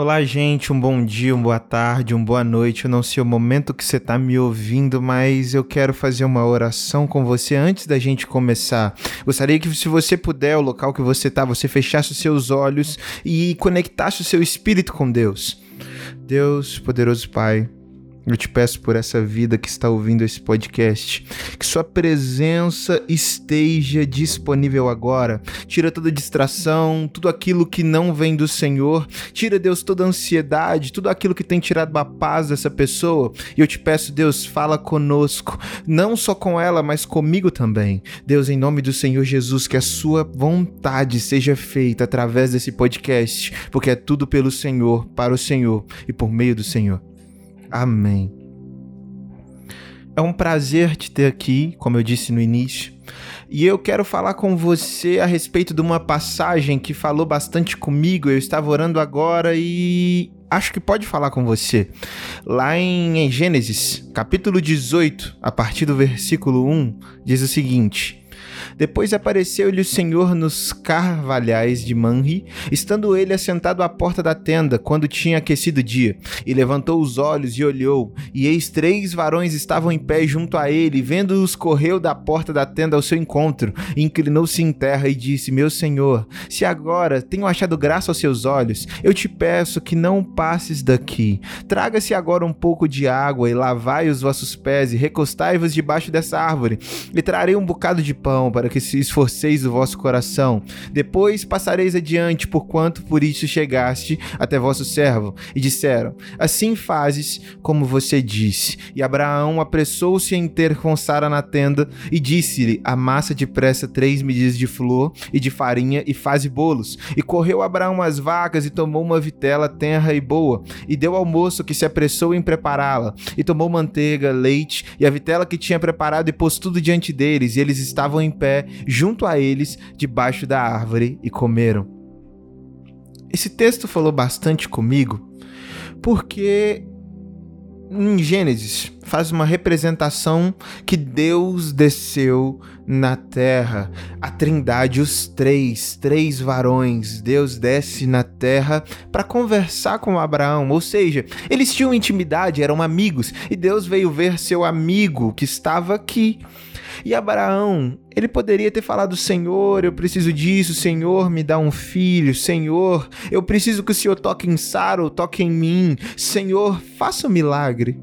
Olá, gente, um bom dia, uma boa tarde, uma boa noite. Eu não sei o momento que você está me ouvindo, mas eu quero fazer uma oração com você antes da gente começar. Gostaria que, se você puder, o local que você está, você fechasse os seus olhos e conectasse o seu espírito com Deus. Deus, poderoso Pai, eu te peço por essa vida que está ouvindo esse podcast, que sua presença esteja disponível agora. Tira toda distração, tudo aquilo que não vem do Senhor. Tira, Deus, toda ansiedade, tudo aquilo que tem tirado a paz dessa pessoa. E eu te peço, Deus, fala conosco, não só com ela, mas comigo também. Deus, em nome do Senhor Jesus, que a sua vontade seja feita através desse podcast, porque é tudo pelo Senhor, para o Senhor e por meio do Senhor. Amém. É um prazer te ter aqui, como eu disse no início. E eu quero falar com você a respeito de uma passagem que falou bastante comigo. Eu estava orando agora e acho que pode falar com você. Lá em Gênesis, capítulo 18, a partir do versículo 1, diz o seguinte: depois apareceu-lhe o Senhor nos carvalhais de Manri, estando ele assentado à porta da tenda, quando tinha aquecido o dia. E levantou os olhos e olhou, e eis três varões estavam em pé junto a ele, vendo-os correu da porta da tenda ao seu encontro, inclinou-se em terra e disse: Meu Senhor, se agora tenho achado graça aos seus olhos, eu te peço que não passes daqui. Traga-se agora um pouco de água e lavai os vossos pés e recostai-vos debaixo dessa árvore, e trarei um bocado de pão para que se esforceis o vosso coração. Depois passareis adiante, porquanto por isso chegaste até vosso servo. E disseram: Assim fazes como você disse. E Abraão apressou-se em ter com Sara na tenda e disse-lhe: Amassa depressa três medidas de flor e de farinha e faze bolos. E correu Abraão as vacas e tomou uma vitela tenra e boa, e deu ao moço que se apressou em prepará-la. E tomou manteiga, leite e a vitela que tinha preparado e pôs tudo diante deles, e eles estavam em pé junto a eles, debaixo da árvore, e comeram. Esse texto falou bastante comigo, porque em Gênesis faz uma representação que Deus desceu na terra. A Trindade, os três, três varões, Deus desce na terra para conversar com Abraão. Ou seja, eles tinham intimidade, eram amigos, e Deus veio ver seu amigo que estava aqui. E Abraão, ele poderia ter falado: Senhor, eu preciso disso, Senhor, me dá um filho, Senhor, eu preciso que o Senhor toque em Sara ou toque em mim, Senhor, faça um milagre.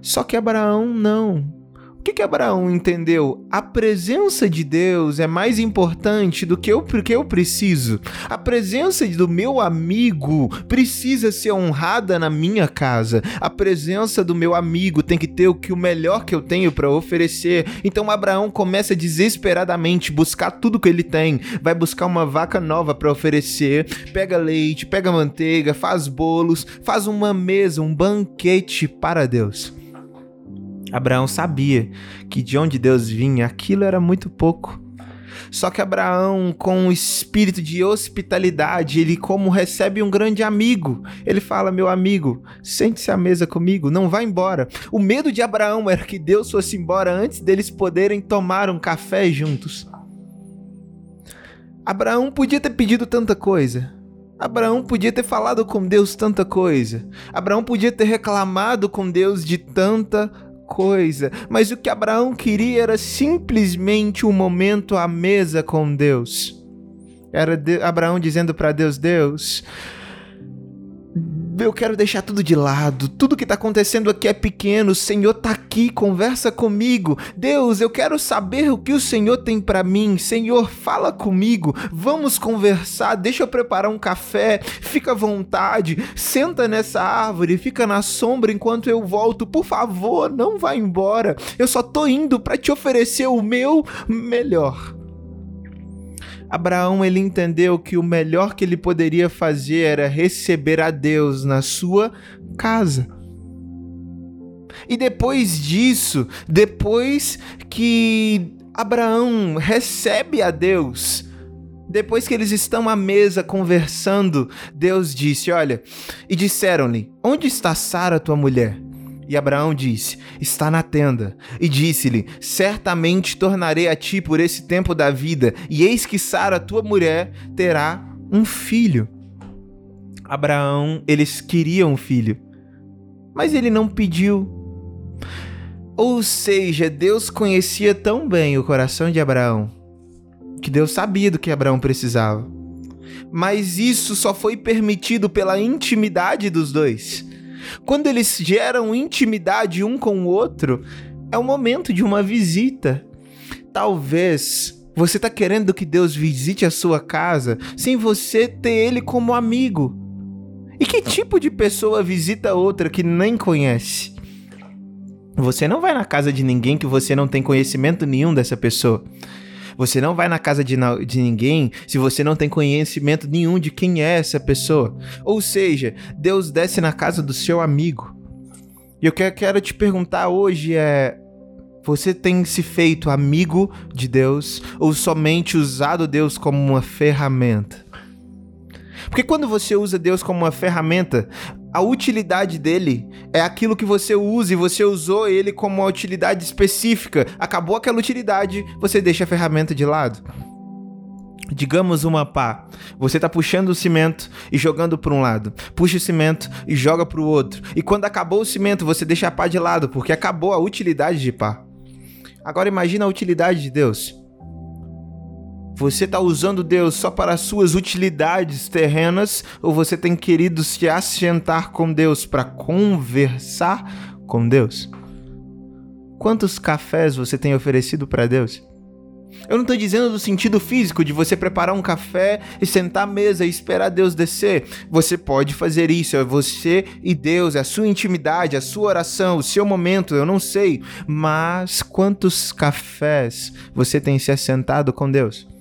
Só que Abraão não. O que, que Abraão entendeu? A presença de Deus é mais importante do que o que eu preciso. A presença do meu amigo precisa ser honrada na minha casa. A presença do meu amigo tem que ter o que o melhor que eu tenho para oferecer. Então Abraão começa desesperadamente buscar tudo que ele tem. Vai buscar uma vaca nova para oferecer, pega leite, pega manteiga, faz bolos, faz uma mesa, um banquete para Deus. Abraão sabia que de onde Deus vinha, aquilo era muito pouco. Só que Abraão, com o espírito de hospitalidade, ele como recebe um grande amigo, ele fala: "Meu amigo, sente-se à mesa comigo, não vá embora". O medo de Abraão era que Deus fosse embora antes deles poderem tomar um café juntos. Abraão podia ter pedido tanta coisa. Abraão podia ter falado com Deus tanta coisa. Abraão podia ter reclamado com Deus de tanta coisa, mas o que Abraão queria era simplesmente um momento à mesa com Deus. Era de Abraão dizendo para Deus: Deus, eu quero deixar tudo de lado. Tudo que está acontecendo aqui é pequeno. O Senhor está aqui, conversa comigo. Deus, eu quero saber o que o Senhor tem para mim. Senhor, fala comigo. Vamos conversar. Deixa eu preparar um café. Fica à vontade. Senta nessa árvore, fica na sombra enquanto eu volto. Por favor, não vá embora. Eu só tô indo para te oferecer o meu melhor. Abraão ele entendeu que o melhor que ele poderia fazer era receber a Deus na sua casa. E depois disso, depois que Abraão recebe a Deus, depois que eles estão à mesa conversando, Deus disse: Olha, e disseram-lhe: Onde está Sara, tua mulher? E Abraão disse: Está na tenda. E disse-lhe: Certamente tornarei a ti por esse tempo da vida, e eis que Sara, tua mulher, terá um filho. Abraão, eles queriam um filho, mas ele não pediu. Ou seja, Deus conhecia tão bem o coração de Abraão que Deus sabia do que Abraão precisava. Mas isso só foi permitido pela intimidade dos dois. Quando eles geram intimidade um com o outro, é o momento de uma visita. Talvez você está querendo que Deus visite a sua casa sem você ter ele como amigo. E que tipo de pessoa visita outra que nem conhece? Você não vai na casa de ninguém que você não tem conhecimento nenhum dessa pessoa. Você não vai na casa de, de ninguém se você não tem conhecimento nenhum de quem é essa pessoa. Ou seja, Deus desce na casa do seu amigo. E o que eu quero te perguntar hoje é: você tem se feito amigo de Deus ou somente usado Deus como uma ferramenta? Porque quando você usa Deus como uma ferramenta, a utilidade dele é aquilo que você usa e você usou ele como uma utilidade específica. Acabou aquela utilidade, você deixa a ferramenta de lado. Digamos uma pá. Você está puxando o cimento e jogando para um lado. Puxa o cimento e joga para o outro. E quando acabou o cimento, você deixa a pá de lado, porque acabou a utilidade de pá. Agora imagina a utilidade de Deus. Você está usando Deus só para as suas utilidades terrenas ou você tem querido se assentar com Deus para conversar com Deus? Quantos cafés você tem oferecido para Deus? Eu não estou dizendo do sentido físico de você preparar um café e sentar à mesa e esperar Deus descer. Você pode fazer isso, é você e Deus, é a sua intimidade, a sua oração, o seu momento, eu não sei. Mas quantos cafés você tem se assentado com Deus?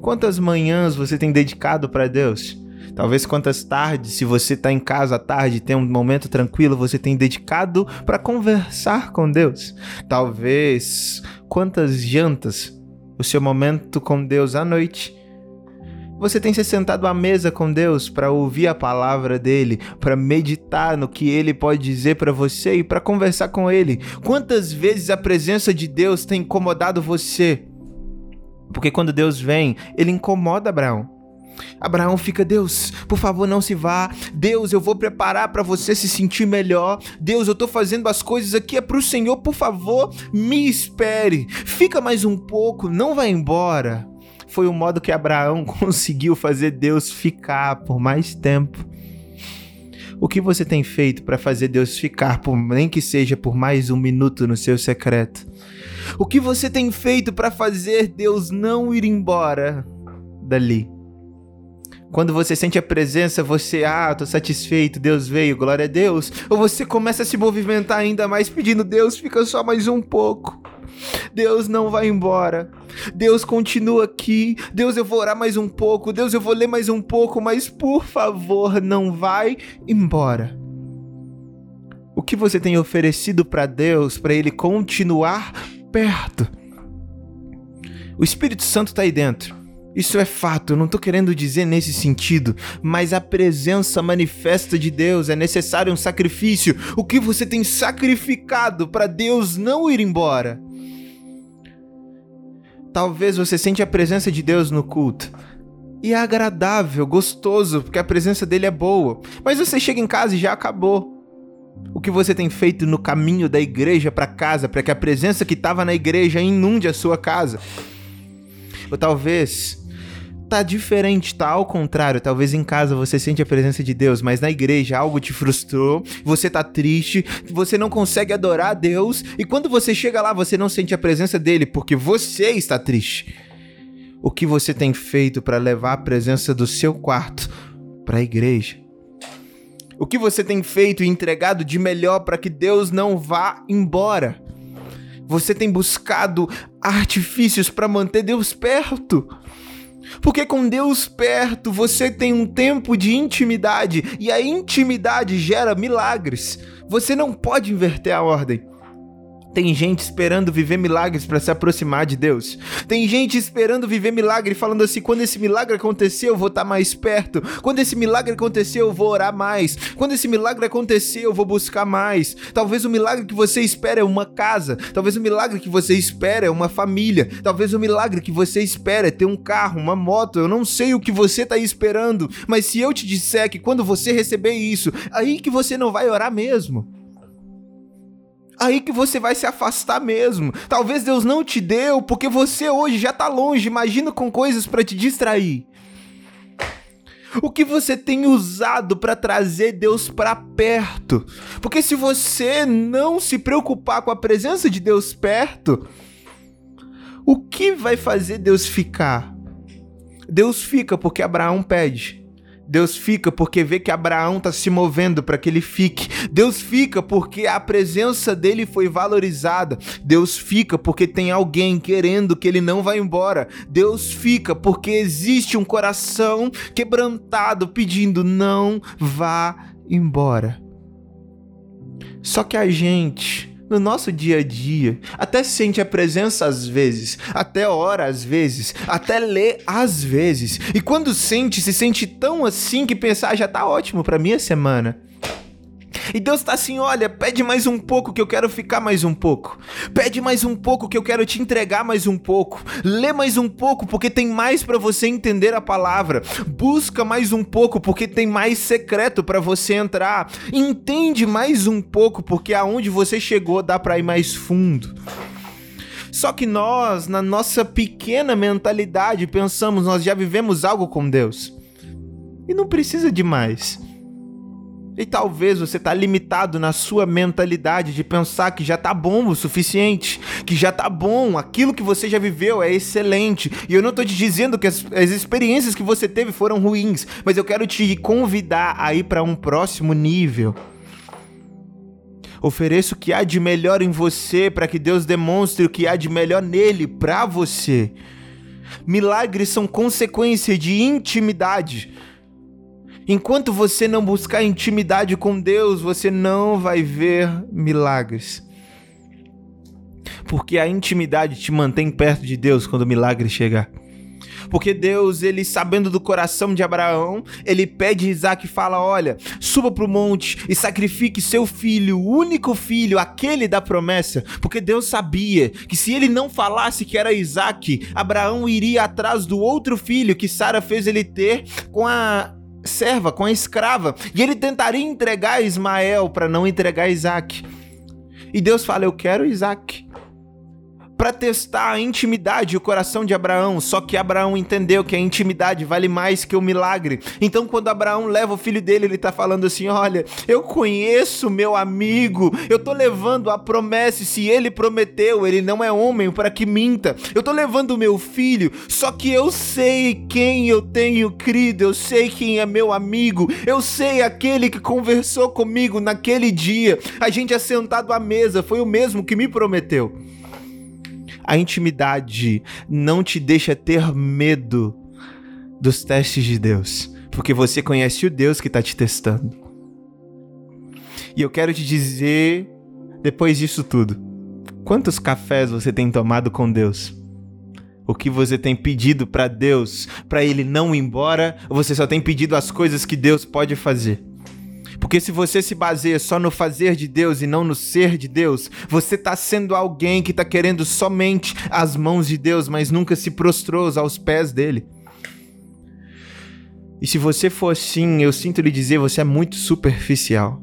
Quantas manhãs você tem dedicado para Deus? Talvez quantas tardes, se você está em casa à tarde, tem um momento tranquilo, você tem dedicado para conversar com Deus. Talvez quantas jantas, o seu momento com Deus à noite. Você tem se sentado à mesa com Deus para ouvir a palavra dele, para meditar no que ele pode dizer para você e para conversar com ele. Quantas vezes a presença de Deus tem incomodado você? Porque quando Deus vem, ele incomoda Abraão. Abraão fica, Deus, por favor, não se vá. Deus, eu vou preparar para você se sentir melhor. Deus, eu tô fazendo as coisas aqui é pro Senhor, por favor, me espere. Fica mais um pouco, não vá embora. Foi o modo que Abraão conseguiu fazer Deus ficar por mais tempo. O que você tem feito para fazer Deus ficar, por nem que seja por mais um minuto no seu secreto? O que você tem feito para fazer Deus não ir embora dali? Quando você sente a presença, você, ah, tô satisfeito, Deus veio, glória a Deus. Ou você começa a se movimentar ainda mais pedindo, Deus, fica só mais um pouco. Deus não vai embora. Deus continua aqui. Deus, eu vou orar mais um pouco. Deus, eu vou ler mais um pouco, mas por favor, não vai embora. O que você tem oferecido para Deus para ele continuar perto. O Espírito Santo está aí dentro. Isso é fato, eu não estou querendo dizer nesse sentido, mas a presença manifesta de Deus é necessário um sacrifício. O que você tem sacrificado para Deus não ir embora? Talvez você sente a presença de Deus no culto. E é agradável, gostoso, porque a presença dele é boa. Mas você chega em casa e já acabou. O que você tem feito no caminho da igreja para casa para que a presença que estava na igreja inunde a sua casa? Ou talvez tá diferente, tá ao contrário. Talvez em casa você sente a presença de Deus, mas na igreja algo te frustrou, você tá triste, você não consegue adorar a Deus, e quando você chega lá você não sente a presença dele porque você está triste. O que você tem feito para levar a presença do seu quarto para a igreja? O que você tem feito e entregado de melhor para que Deus não vá embora? Você tem buscado artifícios para manter Deus perto? Porque com Deus perto você tem um tempo de intimidade e a intimidade gera milagres. Você não pode inverter a ordem. Tem gente esperando viver milagres para se aproximar de Deus. Tem gente esperando viver milagre, falando assim: quando esse milagre acontecer, eu vou estar tá mais perto. Quando esse milagre acontecer, eu vou orar mais. Quando esse milagre acontecer, eu vou buscar mais. Talvez o milagre que você espera é uma casa. Talvez o milagre que você espera é uma família. Talvez o milagre que você espera é ter um carro, uma moto. Eu não sei o que você está esperando, mas se eu te disser que quando você receber isso, aí que você não vai orar mesmo aí que você vai se afastar mesmo. Talvez Deus não te deu porque você hoje já tá longe, imagina com coisas para te distrair. O que você tem usado para trazer Deus para perto? Porque se você não se preocupar com a presença de Deus perto, o que vai fazer Deus ficar? Deus fica porque Abraão pede. Deus fica porque vê que Abraão está se movendo para que ele fique. Deus fica porque a presença dele foi valorizada. Deus fica porque tem alguém querendo que ele não vá embora. Deus fica porque existe um coração quebrantado pedindo não vá embora. Só que a gente no nosso dia a dia, até sente a presença às vezes, até ora às vezes, até lê às vezes. E quando sente, se sente tão assim que pensar ah, já tá ótimo para minha semana. E Deus tá assim: olha, pede mais um pouco que eu quero ficar mais um pouco. Pede mais um pouco que eu quero te entregar mais um pouco. Lê mais um pouco porque tem mais para você entender a palavra. Busca mais um pouco porque tem mais secreto para você entrar. Entende mais um pouco porque aonde você chegou dá para ir mais fundo. Só que nós, na nossa pequena mentalidade, pensamos nós já vivemos algo com Deus. E não precisa de mais. E talvez você está limitado na sua mentalidade de pensar que já tá bom o suficiente, que já tá bom, aquilo que você já viveu é excelente. E eu não estou te dizendo que as, as, experiências que você teve foram ruins, mas eu quero te convidar a ir para um próximo nível. Ofereça o que há de melhor em você para que Deus demonstre o que há de melhor nele para você. Milagres são consequência de intimidade. Enquanto você não buscar intimidade com Deus, você não vai ver milagres. Porque a intimidade te mantém perto de Deus quando o milagre chegar. Porque Deus, ele sabendo do coração de Abraão, ele pede a Isaac e fala: Olha, suba para o monte e sacrifique seu filho, o único filho, aquele da promessa. Porque Deus sabia que se ele não falasse que era Isaac, Abraão iria atrás do outro filho que Sara fez ele ter com a serva, com a escrava, e ele tentaria entregar Ismael para não entregar Isaac. E Deus fala: Eu quero Isaac para testar a intimidade e o coração de Abraão. Só que Abraão entendeu que a intimidade vale mais que o milagre. Então, quando Abraão leva o filho dele, ele está falando assim: Olha, eu conheço meu amigo, eu tô levando a promessa. E se ele prometeu, ele não é homem para que minta. Eu tô levando o meu filho, só que eu sei quem eu tenho crido, eu sei quem é meu amigo, eu sei aquele que conversou comigo naquele dia. A gente assentado à mesa, foi o mesmo que me prometeu. A intimidade não te deixa ter medo dos testes de Deus, porque você conhece o Deus que está te testando. E eu quero te dizer, depois disso tudo, quantos cafés você tem tomado com Deus? O que você tem pedido para Deus, para ele não ir embora, ou você só tem pedido as coisas que Deus pode fazer? Porque se você se baseia só no fazer de Deus e não no ser de Deus, você está sendo alguém que está querendo somente as mãos de Deus, mas nunca se prostrou aos pés dele. E se você for assim, eu sinto lhe dizer, você é muito superficial.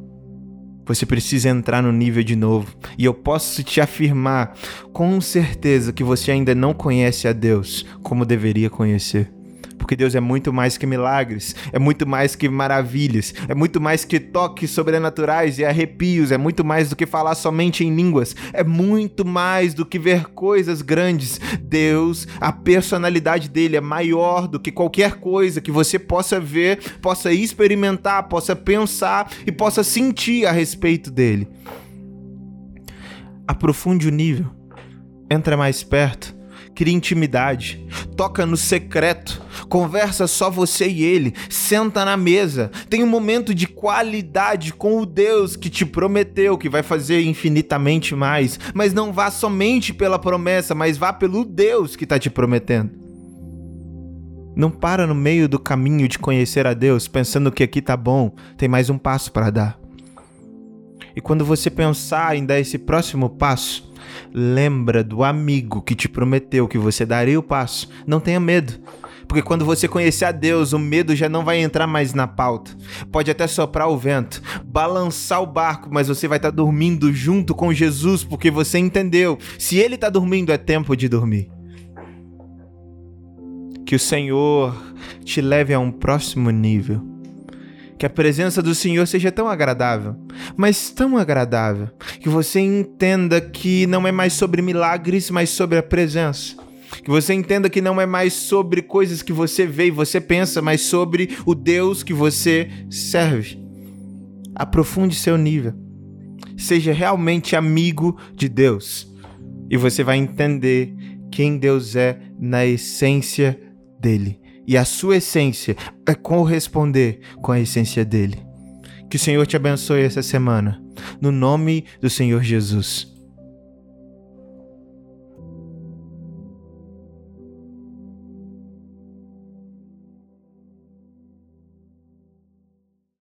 Você precisa entrar no nível de novo. E eu posso te afirmar com certeza que você ainda não conhece a Deus como deveria conhecer porque Deus é muito mais que milagres, é muito mais que maravilhas, é muito mais que toques sobrenaturais e arrepios, é muito mais do que falar somente em línguas, é muito mais do que ver coisas grandes. Deus, a personalidade dele é maior do que qualquer coisa que você possa ver, possa experimentar, possa pensar e possa sentir a respeito dele. Aprofunde o nível, entra mais perto cria intimidade, toca no secreto, conversa só você e ele, senta na mesa, tem um momento de qualidade com o Deus que te prometeu que vai fazer infinitamente mais, mas não vá somente pela promessa, mas vá pelo Deus que está te prometendo. Não para no meio do caminho de conhecer a Deus pensando que aqui tá bom, tem mais um passo para dar. E quando você pensar em dar esse próximo passo, lembra do amigo que te prometeu que você daria o passo. Não tenha medo. Porque quando você conhecer a Deus, o medo já não vai entrar mais na pauta. Pode até soprar o vento, balançar o barco, mas você vai estar tá dormindo junto com Jesus, porque você entendeu. Se ele está dormindo, é tempo de dormir. Que o Senhor te leve a um próximo nível que a presença do Senhor seja tão agradável, mas tão agradável, que você entenda que não é mais sobre milagres, mas sobre a presença. Que você entenda que não é mais sobre coisas que você vê e você pensa, mas sobre o Deus que você serve. Aprofunde seu nível. Seja realmente amigo de Deus. E você vai entender quem Deus é na essência dele e a sua essência é corresponder com a essência dele. Que o Senhor te abençoe essa semana. No nome do Senhor Jesus.